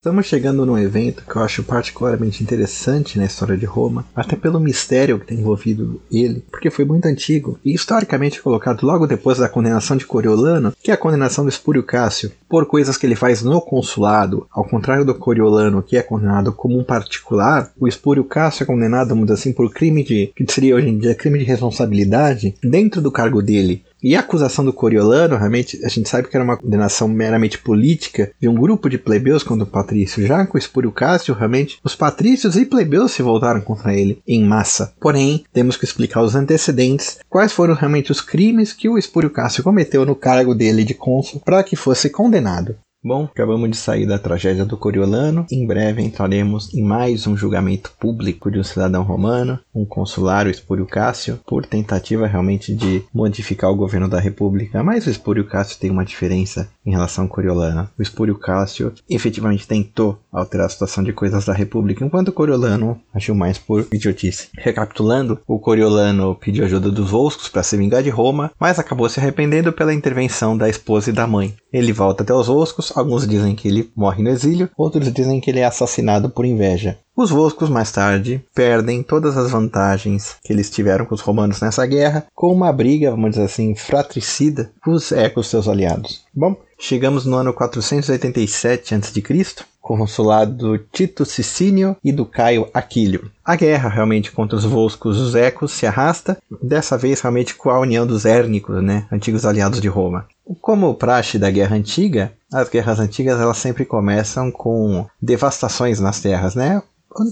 Estamos chegando num evento que eu acho particularmente interessante na história de Roma, até pelo mistério que tem envolvido ele, porque foi muito antigo e historicamente colocado logo depois da condenação de Coriolano, que é a condenação do Espúrio Cássio, por coisas que ele faz no consulado, ao contrário do Coriolano, que é condenado como um particular, o Espúrio Cássio é condenado, vamos dizer assim, por crime de, que seria hoje em dia crime de responsabilidade, dentro do cargo dele, e a acusação do Coriolano, realmente, a gente sabe que era uma condenação meramente política de um grupo de plebeus contra o patrício. Já com Espúrio Cássio, realmente, os patrícios e plebeus se voltaram contra ele em massa. Porém, temos que explicar os antecedentes, quais foram realmente os crimes que o Espúrio Cássio cometeu no cargo dele de cônsul para que fosse condenado. Bom, acabamos de sair da tragédia do Coriolano. Em breve entraremos em mais um julgamento público de um cidadão romano, um consulário Espúrio Cássio, por tentativa realmente de modificar o governo da República. Mas o Espúrio Cássio tem uma diferença em relação ao Coriolano. O Espúrio Cássio efetivamente tentou alterar a situação de coisas da República, enquanto o Coriolano agiu mais por idiotice. Recapitulando, o Coriolano pediu ajuda dos Volscos para se vingar de Roma, mas acabou se arrependendo pela intervenção da esposa e da mãe. Ele volta até os Volscos, alguns dizem que ele morre no exílio, outros dizem que ele é assassinado por inveja. Os Volscos mais tarde perdem todas as vantagens que eles tiveram com os romanos nessa guerra, com uma briga, vamos dizer assim, fratricida os, é, com os seus aliados. Bom, chegamos no ano 487 a.C., com o consulado do Tito Sicínio e do Caio Aquílio. A guerra realmente contra os Volscos os Ecos se arrasta, dessa vez realmente com a união dos Érnicos, né, antigos aliados de Roma. Como praxe da guerra antiga, as guerras antigas elas sempre começam com devastações nas terras, né?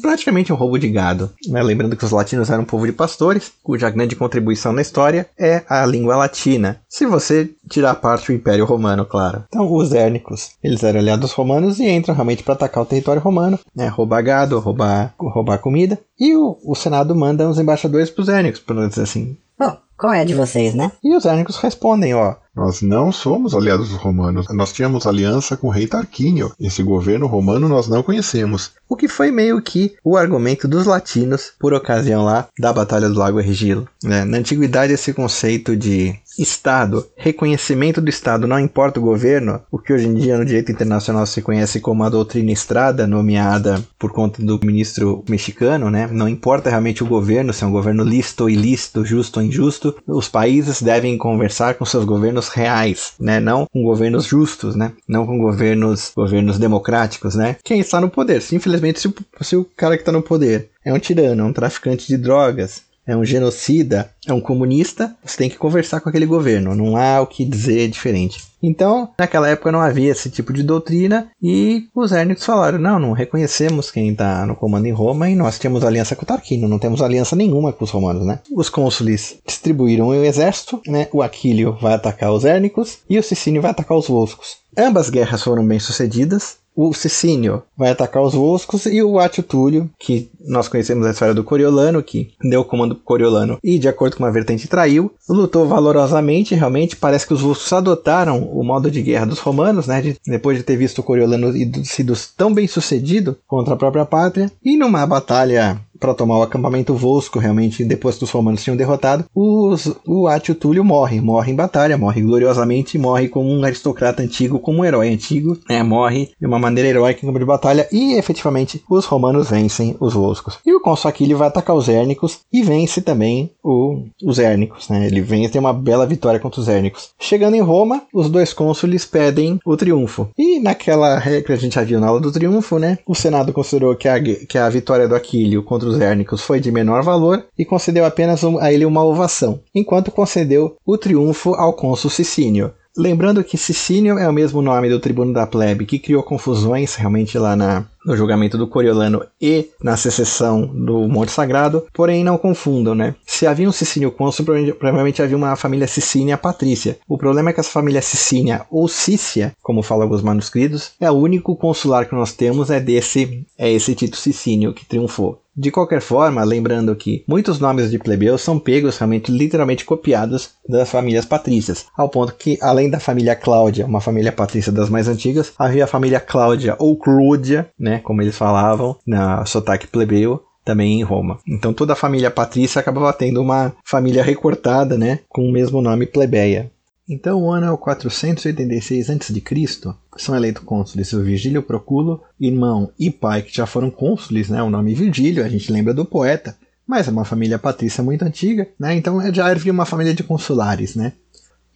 praticamente um roubo de gado. Né? Lembrando que os latinos eram um povo de pastores, cuja grande contribuição na história é a língua latina. Se você tirar parte do Império Romano, claro. Então, os hérnicos, eles eram aliados romanos e entram realmente para atacar o território romano, né? roubar gado, roubar, roubar comida. E o, o Senado manda uns embaixadores para os hérnicos, para dizer assim. Bom, qual é a de vocês, né? E os hérnicos respondem, ó. Nós não somos aliados dos romanos. Nós tínhamos aliança com o rei Tarquínio. Esse governo romano nós não conhecemos. O que foi meio que o argumento dos latinos por ocasião lá da Batalha do Lago Ergilo. Né? Na antiguidade, esse conceito de Estado, reconhecimento do Estado, não importa o governo, o que hoje em dia no direito internacional se conhece como a doutrina Estrada, nomeada por conta do ministro mexicano, né? Não importa realmente o governo, se é um governo lícito ou ilícito, justo ou injusto, os países devem conversar com seus governos reais, né? Não com governos justos, né? Não com governos, governos democráticos, né? Quem está no poder? Se, infelizmente, se se o cara que está no poder é um tirano, é um traficante de drogas, é um genocida, é um comunista, você tem que conversar com aquele governo, não há o que dizer diferente. Então, naquela época não havia esse tipo de doutrina e os hérnicos falaram: não, não reconhecemos quem está no comando em Roma e nós temos aliança com o Tarquínio, não temos aliança nenhuma com os romanos, né? Os cônsules distribuíram o exército, né? O Aquílio vai atacar os hérnicos e o Sicínio vai atacar os volscos. Ambas guerras foram bem sucedidas, o Sicínio vai atacar os Volscos e o Atio Túlio, que nós conhecemos a história do Coriolano, que deu o comando pro Coriolano e, de acordo com uma vertente, traiu, lutou valorosamente, realmente, parece que os Volscos adotaram o modo de guerra dos romanos, né, de, depois de ter visto o Coriolano sido tão bem sucedido contra a própria pátria, e numa batalha para tomar o acampamento Volsco, realmente, depois que os romanos tinham derrotado, os, o Atio Túlio morre, morre em batalha, morre gloriosamente, morre como um aristocrata antigo, como um herói antigo, né, morre de uma maneira heróica em campo de batalha, e efetivamente os romanos vencem os Volscos. E o cônsul Aquilio vai atacar os Hérnicos e vence também o, os Hérnicos, né, ele vence, tem uma bela vitória contra os Hérnicos. Chegando em Roma, os dois cônsules pedem o triunfo. E naquela que a gente já viu na aula do triunfo, né, o Senado considerou que a, que a vitória do Aquilio contra hérnicos foi de menor valor e concedeu apenas um, a ele uma ovação, enquanto concedeu o triunfo ao cônsul Sicínio. Lembrando que Sicínio é o mesmo nome do tribuno da plebe que criou confusões realmente lá na, no julgamento do Coriolano e na secessão do Monte Sagrado, porém não confundam, né? Se havia um Sicínio cônsul, provavelmente havia uma família Sicínia patrícia. O problema é que essa família Sicínia ou Cícia, como falam alguns manuscritos, é o único consular que nós temos é desse é esse Tito Sicínio que triunfou. De qualquer forma, lembrando que muitos nomes de plebeus são pegos realmente literalmente copiados das famílias patrícias, ao ponto que além da família Cláudia, uma família patrícia das mais antigas, havia a família Cláudia ou Clúdia, né, como eles falavam, na sotaque plebeu, também em Roma. Então toda a família patrícia acabava tendo uma família recortada, né, com o mesmo nome plebeia. Então o ano é o 486 a.C. São eleitos cônsules o Virgílio Proculo, irmão e pai que já foram cônsules, né? O nome Virgílio, a gente lembra do poeta, mas é uma família patrícia muito antiga, né? Então já havia uma família de consulares, né?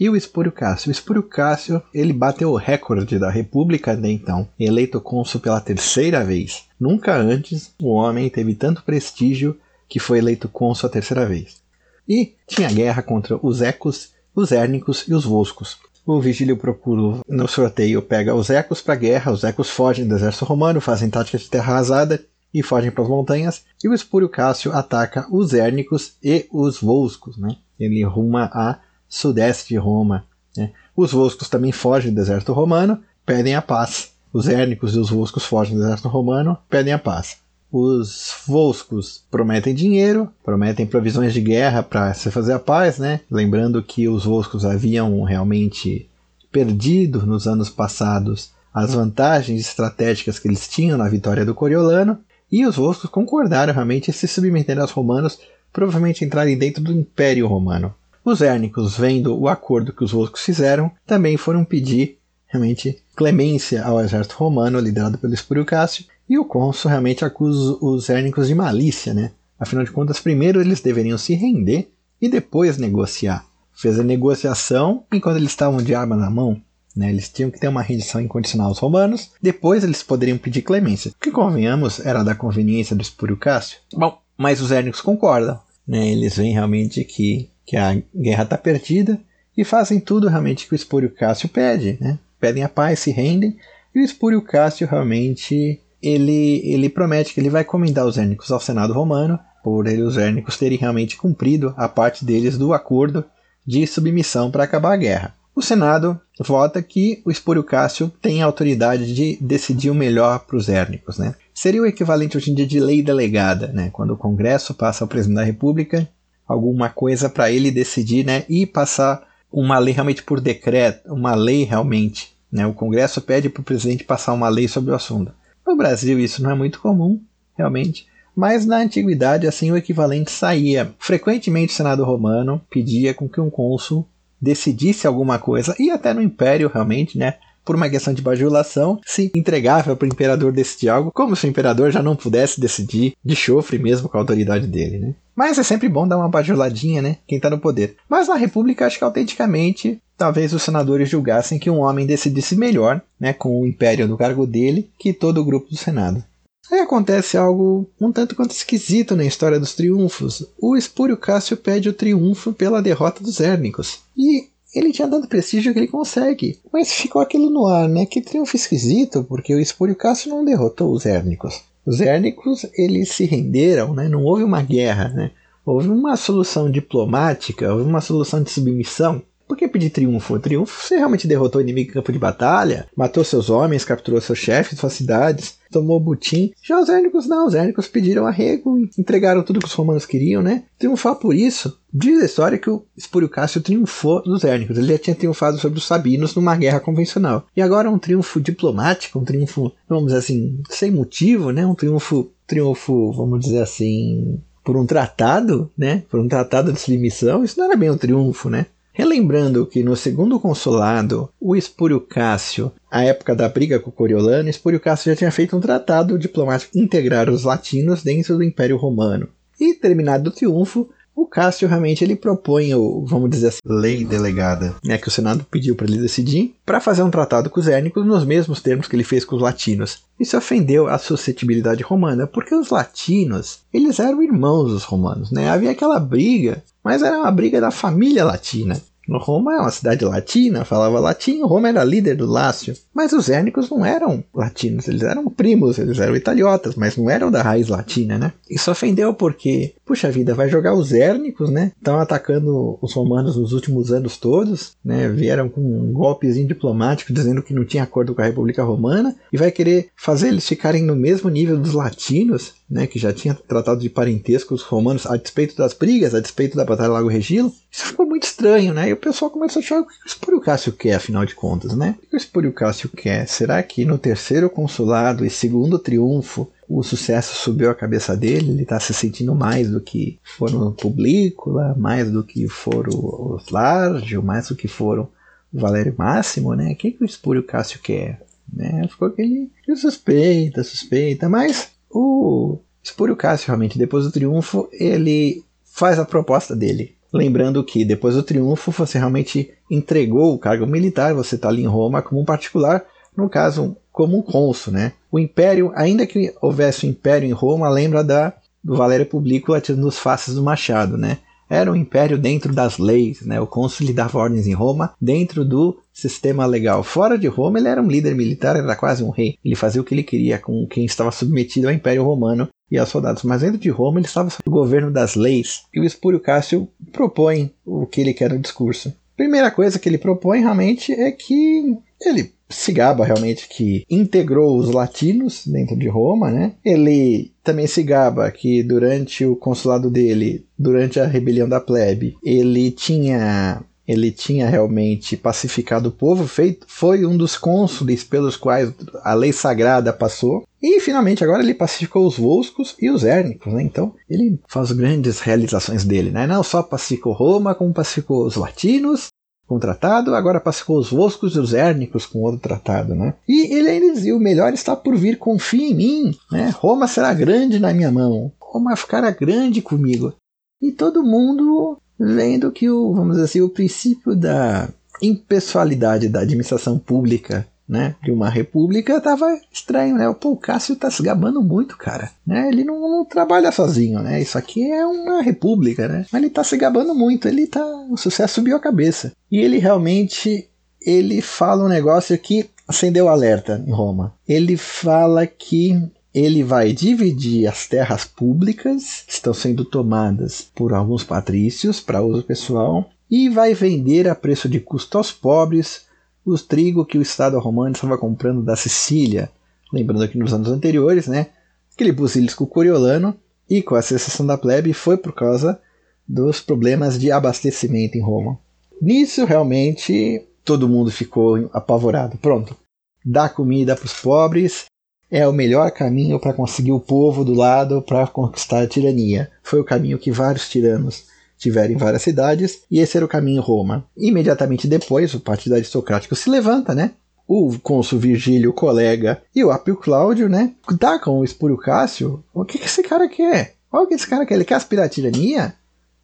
E o Espúrio Cássio? O Espúrio Cássio, ele bateu o recorde da República de então, eleito cônsul pela terceira vez. Nunca antes o homem teve tanto prestígio que foi eleito cônsul a terceira vez. E tinha guerra contra os ecos, os érnicos e os voscos. O Vigílio Procuro, no sorteio, pega os ecos para a guerra, os ecos fogem do exército romano, fazem tática de terra arrasada e fogem para as montanhas, e o Espúrio Cássio ataca os érnicos e os voscos. Né? Ele ruma a sudeste de Roma. Né? Os Voscos também fogem do exército romano, pedem a paz. Os Érnicos e os Voscos fogem do exército romano, pedem a paz. Os Voscos prometem dinheiro, prometem provisões de guerra para se fazer a paz, né? Lembrando que os Voscos haviam realmente perdido nos anos passados as vantagens estratégicas que eles tinham na vitória do Coriolano, e os Voscos concordaram realmente em se submeter aos romanos, provavelmente entrarem dentro do Império Romano. Os érnicos, vendo o acordo que os outros fizeram, também foram pedir realmente clemência ao exército romano, liderado pelo Espúrio Cássio, e o cônsul realmente acusa os érnicos de malícia, né? Afinal de contas, primeiro eles deveriam se render e depois negociar. Fez a negociação enquanto eles estavam de arma na mão. Né? Eles tinham que ter uma rendição incondicional aos romanos, depois eles poderiam pedir clemência. O que convenhamos era da conveniência do Espúrio Cássio. Bom, mas os érnicos concordam. Né? Eles veem realmente que que a guerra está perdida e fazem tudo realmente que o Espúrio Cássio pede, né? Pedem a paz, se rendem e o Espúrio Cássio realmente ele, ele promete que ele vai comendar os érnicos ao Senado romano por os érnicos terem realmente cumprido a parte deles do acordo de submissão para acabar a guerra. O Senado vota que o Espúrio Cássio tem a autoridade de decidir o melhor para os érnicos. Né? Seria o equivalente hoje em dia de lei delegada, né? quando o Congresso passa ao presidente da República alguma coisa para ele decidir, né, e passar uma lei realmente por decreto, uma lei realmente. Né? O Congresso pede para o presidente passar uma lei sobre o assunto. No Brasil isso não é muito comum, realmente, mas na antiguidade assim o equivalente saía. Frequentemente o Senado romano pedia com que um cônsul decidisse alguma coisa, e até no Império realmente, né? Por uma questão de bajulação, se entregava para o imperador decidir algo, como se o imperador já não pudesse decidir de chofre mesmo com a autoridade dele, né? Mas é sempre bom dar uma bajuladinha, né? Quem está no poder. Mas na República, acho que autenticamente, talvez os senadores julgassem que um homem decidisse melhor, né, com o império no cargo dele, que todo o grupo do Senado. Aí acontece algo um tanto quanto esquisito na história dos triunfos. O Espúrio Cássio pede o triunfo pela derrota dos Érnicos. E ele tinha tanto prestígio que ele consegue. Mas ficou aquilo no ar, né? Que triunfo esquisito, porque o Espúrio Cássio não derrotou os Érnicos. Os Érnicos, eles se renderam, né? Não houve uma guerra, né? Houve uma solução diplomática, houve uma solução de submissão por que pedir triunfo? Triunfo você realmente derrotou o inimigo em campo de batalha, matou seus homens, capturou seus chefes, suas cidades, tomou Butim. Já os érnicos não, os érnicos pediram arrego, entregaram tudo que os romanos queriam, né? Triunfar por isso. Diz a história que o Espúrio Cássio triunfou dos érnicos. Ele já tinha triunfado sobre os sabinos numa guerra convencional. E agora um triunfo diplomático, um triunfo, vamos dizer assim, sem motivo, né? Um triunfo, triunfo, vamos dizer assim, por um tratado, né? Por um tratado de submissão. Isso não era bem um triunfo, né? Relembrando que no segundo consulado, o Espúrio Cássio, à época da briga com o Coriolano, Espúrio Cássio já tinha feito um tratado diplomático integrar os latinos dentro do Império Romano. E terminado o triunfo, o Cássio realmente ele propõe o, vamos dizer assim, lei delegada, né, que o Senado pediu para ele decidir, para fazer um tratado com os érnicos nos mesmos termos que ele fez com os latinos. Isso ofendeu a suscetibilidade romana, porque os latinos, eles eram irmãos dos romanos, né? Havia aquela briga, mas era uma briga da família latina. Roma é uma cidade latina, falava latim, Roma era líder do Lácio. Mas os érnicos não eram latinos, eles eram primos, eles eram italiotas, mas não eram da raiz latina, né? Isso ofendeu porque, puxa vida, vai jogar os érnicos, né? Estão atacando os romanos nos últimos anos todos, né? Vieram com um golpezinho diplomático dizendo que não tinha acordo com a República Romana e vai querer fazer eles ficarem no mesmo nível dos latinos, né? Que já tinha tratado de parentesco os romanos a despeito das brigas, a despeito da Batalha Lago Regilo. Isso ficou muito estranho, né? E o pessoal começou a achar o que o Espúrio Cássio quer, afinal de contas, né? O que o Espúrio Cássio quer? Será que no terceiro consulado e segundo triunfo o sucesso subiu a cabeça dele? Ele está se sentindo mais do que foram o Publícula, mais do que foram os Lárgio, mais do que foram Valério Máximo, né? O que, que o Espúrio Cássio quer? Né? Ficou aquele suspeita, suspeita, mas o Espúrio Cássio realmente, depois do triunfo, ele faz a proposta dele. Lembrando que depois do triunfo você realmente entregou o cargo militar, você está ali em Roma como um particular, no caso como um cônsul, né? O império, ainda que houvesse um império em Roma, lembra da do Valério Publico atirando os faces do machado, né? Era um império dentro das leis, né? O cônsul lhe dava ordens em Roma dentro do sistema legal. Fora de Roma, ele era um líder militar, era quase um rei. Ele fazia o que ele queria com quem estava submetido ao Império Romano e aos soldados. Mas dentro de Roma, ele estava sob o governo das leis. E o Espúrio Cássio propõe o que ele quer no discurso. Primeira coisa que ele propõe realmente é que ele se gaba realmente que integrou os latinos dentro de Roma, né? Ele também se gaba que durante o consulado dele, durante a rebelião da plebe, ele tinha ele tinha realmente pacificado o povo, feito, foi um dos cônsules pelos quais a lei sagrada passou. E finalmente agora ele pacificou os volscos e os érnicos, né? Então ele faz grandes realizações dele, né? Não só pacificou Roma, como pacificou os latinos com um tratado, agora pacificou os Voscos e os Érnicos com outro tratado, né? E ele ainda dizia: o melhor está por vir, confie em mim, né? Roma será grande na minha mão, Roma ficará grande comigo. E todo mundo vendo que o, vamos dizer assim, o princípio da impessoalidade da administração pública né, de uma república tava estranho, né? Pô, o Cássio tá se gabando muito, cara. Né? Ele não, não, trabalha sozinho, né? Isso aqui é uma república, né? Mas ele tá se gabando muito, ele tá. O sucesso subiu a cabeça. E ele realmente ele fala um negócio que acendeu alerta em Roma. Ele fala que ele vai dividir as terras públicas que estão sendo tomadas por alguns patrícios para uso pessoal e vai vender a preço de custo aos pobres o trigo que o Estado romano estava comprando da Sicília. Lembrando que nos anos anteriores, né, aquele busilisco coriolano e com a secessão da plebe foi por causa dos problemas de abastecimento em Roma. Nisso, realmente, todo mundo ficou apavorado. Pronto, dar comida para os pobres é o melhor caminho para conseguir o povo do lado para conquistar a tirania. Foi o caminho que vários tiranos tiveram em várias cidades, e esse era o caminho Roma. Imediatamente depois, o partido aristocrático se levanta, né? O cônsul Virgílio, o colega, e o Apio Cláudio, né? Tacam o Espúrio Cássio. O que, que esse cara quer? Olha o que esse cara quer. Ele quer aspirar a tirania?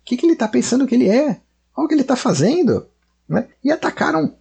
O que, que ele está pensando que ele é? Olha o que ele está fazendo. Né? E atacaram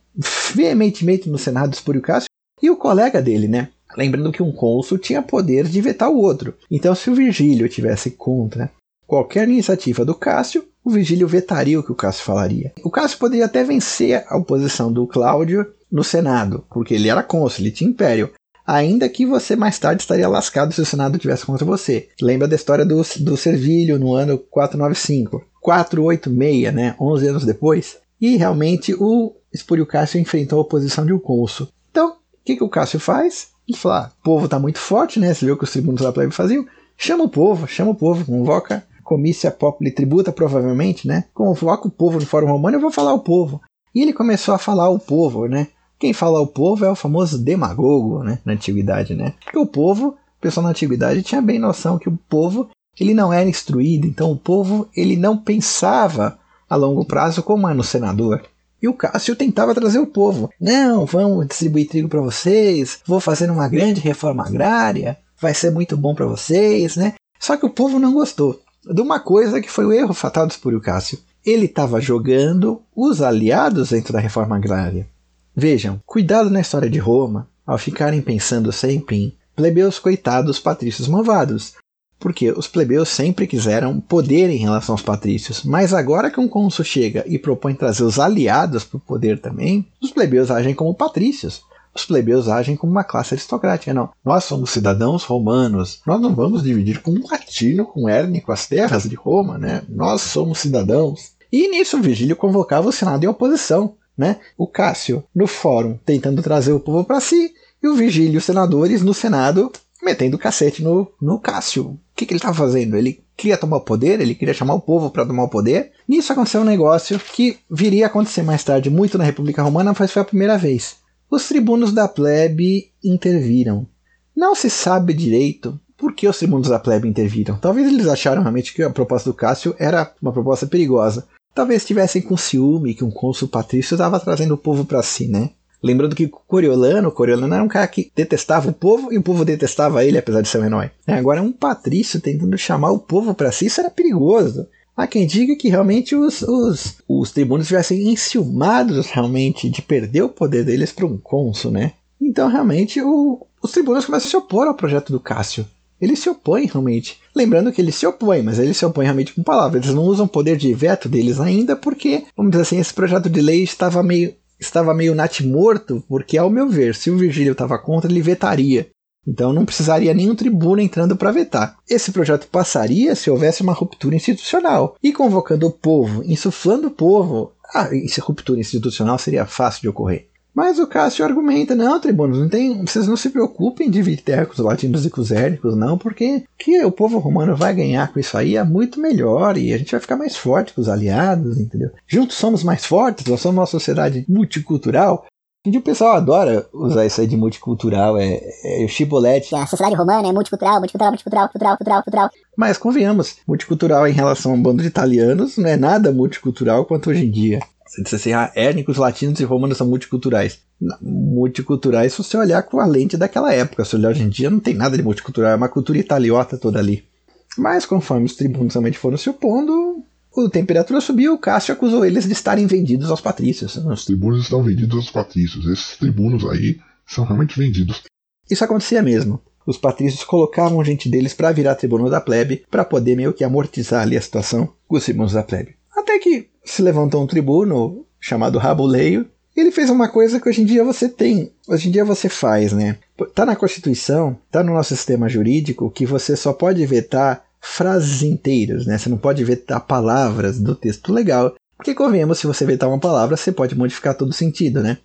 veementemente no Senado Espúrio Cássio e o colega dele, né? Lembrando que um cônsul tinha poder de vetar o outro. Então, se o Virgílio tivesse contra qualquer iniciativa do Cássio, o Vigílio vetaria o que o Cássio falaria. O Cássio poderia até vencer a oposição do Cláudio no Senado, porque ele era cônsul, ele tinha império. Ainda que você mais tarde estaria lascado se o Senado tivesse contra você. Lembra da história do, do Servilho no ano 495. 486, né? 11 anos depois. E realmente o Espúrio Cássio enfrentou a oposição de um cônsul. Então, o que, que o Cássio faz? Ele fala: ah, o povo está muito forte, né? Você viu o que os tribunos da plebe faziam? Chama o povo, chama o povo, convoca comícia populi tributa, provavelmente, né? Convoca o povo no Fórum Romano, eu vou falar o povo. E ele começou a falar o povo, né? Quem fala o povo é o famoso demagogo, né? Na antiguidade, né? Porque o povo, o pessoal na antiguidade tinha bem noção que o povo, ele não era instruído, então o povo, ele não pensava a longo prazo como é no senador. E o Cássio tentava trazer o povo. Não, vamos distribuir trigo para vocês, vou fazer uma grande reforma agrária, vai ser muito bom para vocês, né? Só que o povo não gostou de uma coisa que foi o erro fatal do Espúrio Cássio. Ele estava jogando os aliados dentro da reforma agrária. Vejam, cuidado na história de Roma ao ficarem pensando sempre em plebeus coitados, patrícios malvados. Porque os plebeus sempre quiseram poder em relação aos patrícios, mas agora que um cônsul chega e propõe trazer os aliados para o poder também, os plebeus agem como patrícios os plebeus agem como uma classe aristocrática. Não, nós somos cidadãos romanos. Nós não vamos dividir com um latino, com um hérnico, as terras de Roma, né? Nós somos cidadãos. E nisso Virgílio convocava o Senado em oposição. Né? O Cássio no fórum tentando trazer o povo para si, e o Virgílio e os senadores no Senado metendo cacete no, no Cássio. O que, que ele estava fazendo? Ele queria tomar o poder, ele queria chamar o povo para tomar o poder. Nisso aconteceu um negócio que viria a acontecer mais tarde, muito na República Romana, mas foi a primeira vez. Os tribunos da plebe interviram. Não se sabe direito por que os tribunos da plebe interviram. Talvez eles acharam realmente que a proposta do Cássio era uma proposta perigosa. talvez tivessem com ciúme que um cônsul patrício estava trazendo o povo para si, né? Lembrando que Coriolano, Coriolano era um cara que detestava o povo e o povo detestava ele, apesar de ser um herói. Agora, um patrício tentando chamar o povo para si, isso era perigoso. Há quem diga que realmente os, os, os tribunos tivessem enciumados realmente de perder o poder deles para um cônsul, né? Então, realmente, o, os tribunos começam a se opor ao projeto do Cássio. Eles se opõem realmente. Lembrando que eles se opõem, mas eles se opõem realmente com palavras. Eles não usam o poder de veto deles ainda, porque, vamos dizer assim, esse projeto de lei estava meio, estava meio natimorto, porque, ao meu ver, se o Virgílio estava contra, ele vetaria. Então não precisaria nenhum tribuno entrando para vetar. Esse projeto passaria se houvesse uma ruptura institucional. E convocando o povo, insuflando o povo, ah, essa ruptura institucional seria fácil de ocorrer. Mas o Cássio argumenta, não, tribunos, não tem, vocês não se preocupem de terra com os latinos e com os hérnicos, não, porque que o povo romano vai ganhar com isso aí é muito melhor e a gente vai ficar mais forte com os aliados, entendeu? Juntos somos mais fortes, nós somos uma sociedade multicultural, e o pessoal adora usar isso aí de multicultural, é, é o chibolete. A sociedade romana é multicultural, multicultural, multicultural, cultural, cultural, cultural. Mas convenhamos, multicultural em relação a um bando de italianos não é nada multicultural quanto hoje em dia. Você disse assim, ah, étnicos, latinos e romanos são multiculturais. Não, multiculturais se você olhar com a lente daquela época. Se olhar hoje em dia, não tem nada de multicultural, é uma cultura italiota toda ali. Mas conforme os tribunos também foram se opondo, a temperatura subiu, Cássio acusou eles de estarem vendidos aos patrícios. Os tribunos estão vendidos aos patrícios. Esses tribunos aí são realmente vendidos. Isso acontecia mesmo. Os patrícios colocavam gente deles para virar tribuno da plebe, para poder meio que amortizar ali a situação com os tribunos da plebe. Até que se levantou um tribuno chamado Rabuleio, e ele fez uma coisa que hoje em dia você tem, hoje em dia você faz, né? Tá na Constituição, tá no nosso sistema jurídico que você só pode vetar frases inteiras, né? Você não pode vetar palavras do texto legal. Porque convenhamos, se você vetar uma palavra, você pode modificar todo o sentido, né?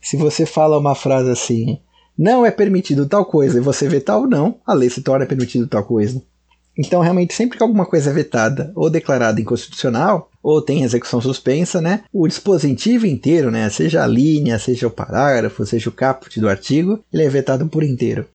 Se você fala uma frase assim, não é permitido tal coisa, e você vetar ou não, a lei se torna permitido tal coisa. Então, realmente, sempre que alguma coisa é vetada ou declarada inconstitucional, ou tem execução suspensa, né, o dispositivo inteiro, né, seja a linha, seja o parágrafo, seja o caput do artigo, ele é vetado por inteiro.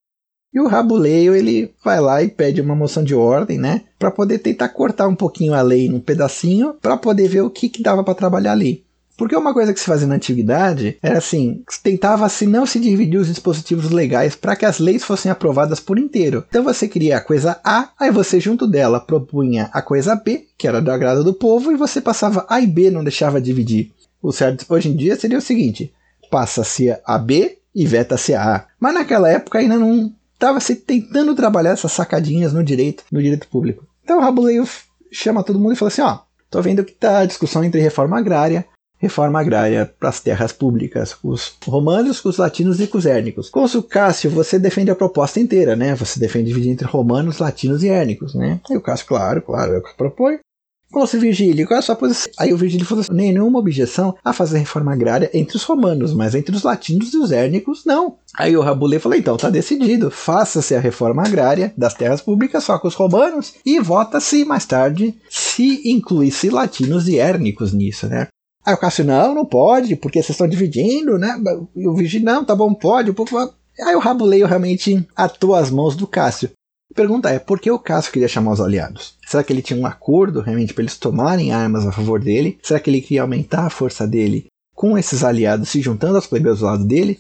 E o Rabuleio ele vai lá e pede uma moção de ordem, né, para poder tentar cortar um pouquinho a lei num pedacinho, para poder ver o que, que dava para trabalhar ali. Porque uma coisa que se fazia na antiguidade era assim, tentava-se não se dividir os dispositivos legais para que as leis fossem aprovadas por inteiro. Então você queria a coisa A, aí você junto dela propunha a coisa B, que era do agrado do povo, e você passava A e B, não deixava dividir. O certo hoje em dia seria o seguinte: passa-se a B e veta-se a A. Mas naquela época ainda não estava se tentando trabalhar essas sacadinhas no direito, no direito público. Então o Rabuleio chama todo mundo e fala assim: ó, tô vendo que tá a discussão entre reforma agrária, reforma agrária para as terras públicas, com os romanos, com os latinos e com os hérnicos. Cônsul Cássio, você defende a proposta inteira, né? Você defende dividir entre romanos, latinos e hérnicos, né? Aí o Cássio, claro, claro, é o que propõe. Cônsul Virgílio, qual é a sua posição? Aí o Virgílio falou assim, nenhuma objeção a fazer reforma agrária entre os romanos, mas entre os latinos e os hérnicos, não. Aí o Rabulé falou, então tá decidido, faça-se a reforma agrária das terras públicas só com os romanos e vota-se mais tarde se incluísse latinos e hérnicos nisso, né? Aí o Cássio, não, não pode, porque vocês estão dividindo, né? E o Virgílio, não, tá bom, pode. O povo... Aí o Rabuleio realmente atou as mãos do Cássio. A pergunta é, por que o Cássio queria chamar os aliados? Será que ele tinha um acordo realmente para eles tomarem armas a favor dele? Será que ele queria aumentar a força dele com esses aliados se juntando aos plebeus do lado dele?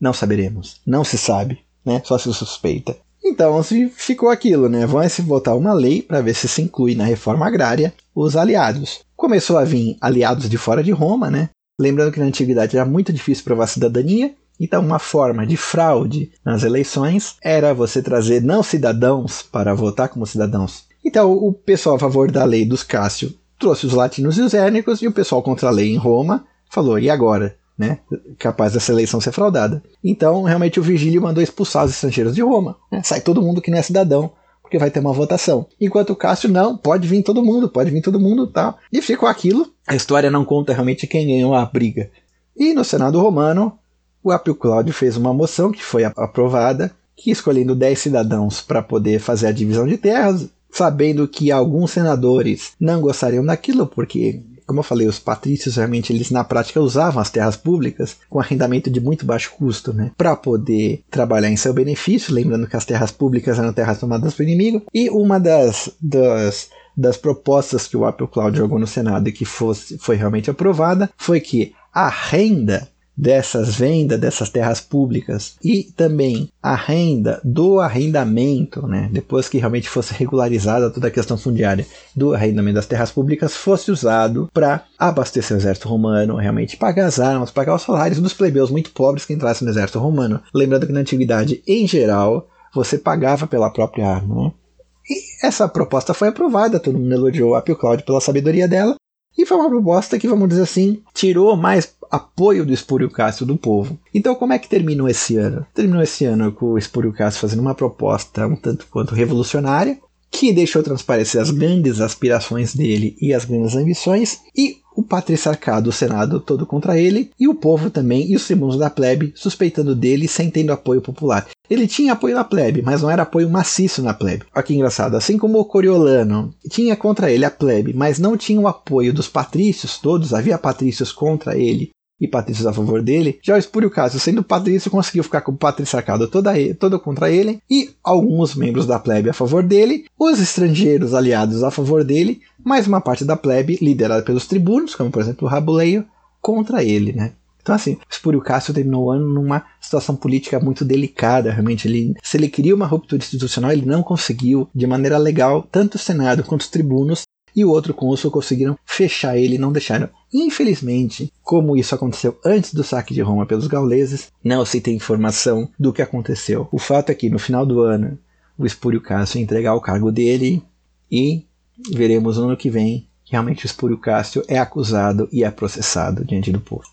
Não saberemos. Não se sabe, né? Só se suspeita. Então ficou aquilo, né? Vão se votar uma lei para ver se se inclui na reforma agrária os aliados. Começou a vir aliados de fora de Roma, né? Lembrando que na antiguidade era muito difícil provar cidadania, então, uma forma de fraude nas eleições era você trazer não cidadãos para votar como cidadãos. Então, o pessoal a favor da lei dos Cássio trouxe os latinos e os hérnicos, e o pessoal contra a lei em Roma falou: e agora? Né? Capaz dessa eleição ser fraudada. Então, realmente, o Vigílio mandou expulsar os estrangeiros de Roma. Né? Sai todo mundo que não é cidadão, porque vai ter uma votação. Enquanto o Cássio, não, pode vir todo mundo, pode vir todo mundo tal. E ficou aquilo. A história não conta realmente quem ganhou a briga. E no Senado Romano, o Apio Cláudio fez uma moção que foi aprovada, que escolhendo 10 cidadãos para poder fazer a divisão de terras, sabendo que alguns senadores não gostariam daquilo, porque, como eu falei, os patrícios realmente eles na prática usavam as terras públicas com arrendamento de muito baixo custo, né, para poder trabalhar em seu benefício, lembrando que as terras públicas eram terras tomadas pelo inimigo, e uma das, das das propostas que o Apple Cloud jogou no Senado e que fosse, foi realmente aprovada foi que a renda dessas vendas dessas terras públicas e também a renda do arrendamento, né, depois que realmente fosse regularizada toda a questão fundiária do arrendamento das terras públicas, fosse usado para abastecer o exército romano, realmente pagar as armas, pagar os salários dos plebeus muito pobres que entrassem no exército romano. Lembrando que na antiguidade, em geral, você pagava pela própria arma. Né? E essa proposta foi aprovada, todo mundo elogiou a Pio Cláudio pela sabedoria dela, e foi uma proposta que, vamos dizer assim, tirou mais apoio do Espúrio Cássio do povo. Então, como é que terminou esse ano? Terminou esse ano com o Espúrio Cássio fazendo uma proposta um tanto quanto revolucionária, que deixou transparecer as grandes aspirações dele e as grandes ambições, e o patriarcado, o Senado todo contra ele, e o povo também, e os tribunos da plebe, suspeitando dele sem tendo apoio popular. Ele tinha apoio na plebe, mas não era apoio maciço na plebe. Olha que engraçado. Assim como o Coriolano tinha contra ele a plebe, mas não tinha o apoio dos patrícios todos, havia patrícios contra ele e patrícios a favor dele, já o Espúrio Cássio, sendo patrício, conseguiu ficar com o patriarcado toda, todo contra ele e alguns membros da plebe a favor dele, os estrangeiros aliados a favor dele, mais uma parte da plebe, liderada pelos tribunos, como por exemplo o Rabuleio, contra ele, né? Então, assim, o Espúrio Cássio terminou o ano numa situação política muito delicada, realmente. Ele, se ele queria uma ruptura institucional, ele não conseguiu, de maneira legal, tanto o Senado quanto os tribunos e o outro cônsul conseguiram fechar ele e não deixaram. Infelizmente, como isso aconteceu antes do saque de Roma pelos gauleses, não se tem informação do que aconteceu. O fato é que no final do ano, o Espúrio Cássio entregar o cargo dele e veremos no ano que vem que realmente o Espúrio Cássio é acusado e é processado diante do povo.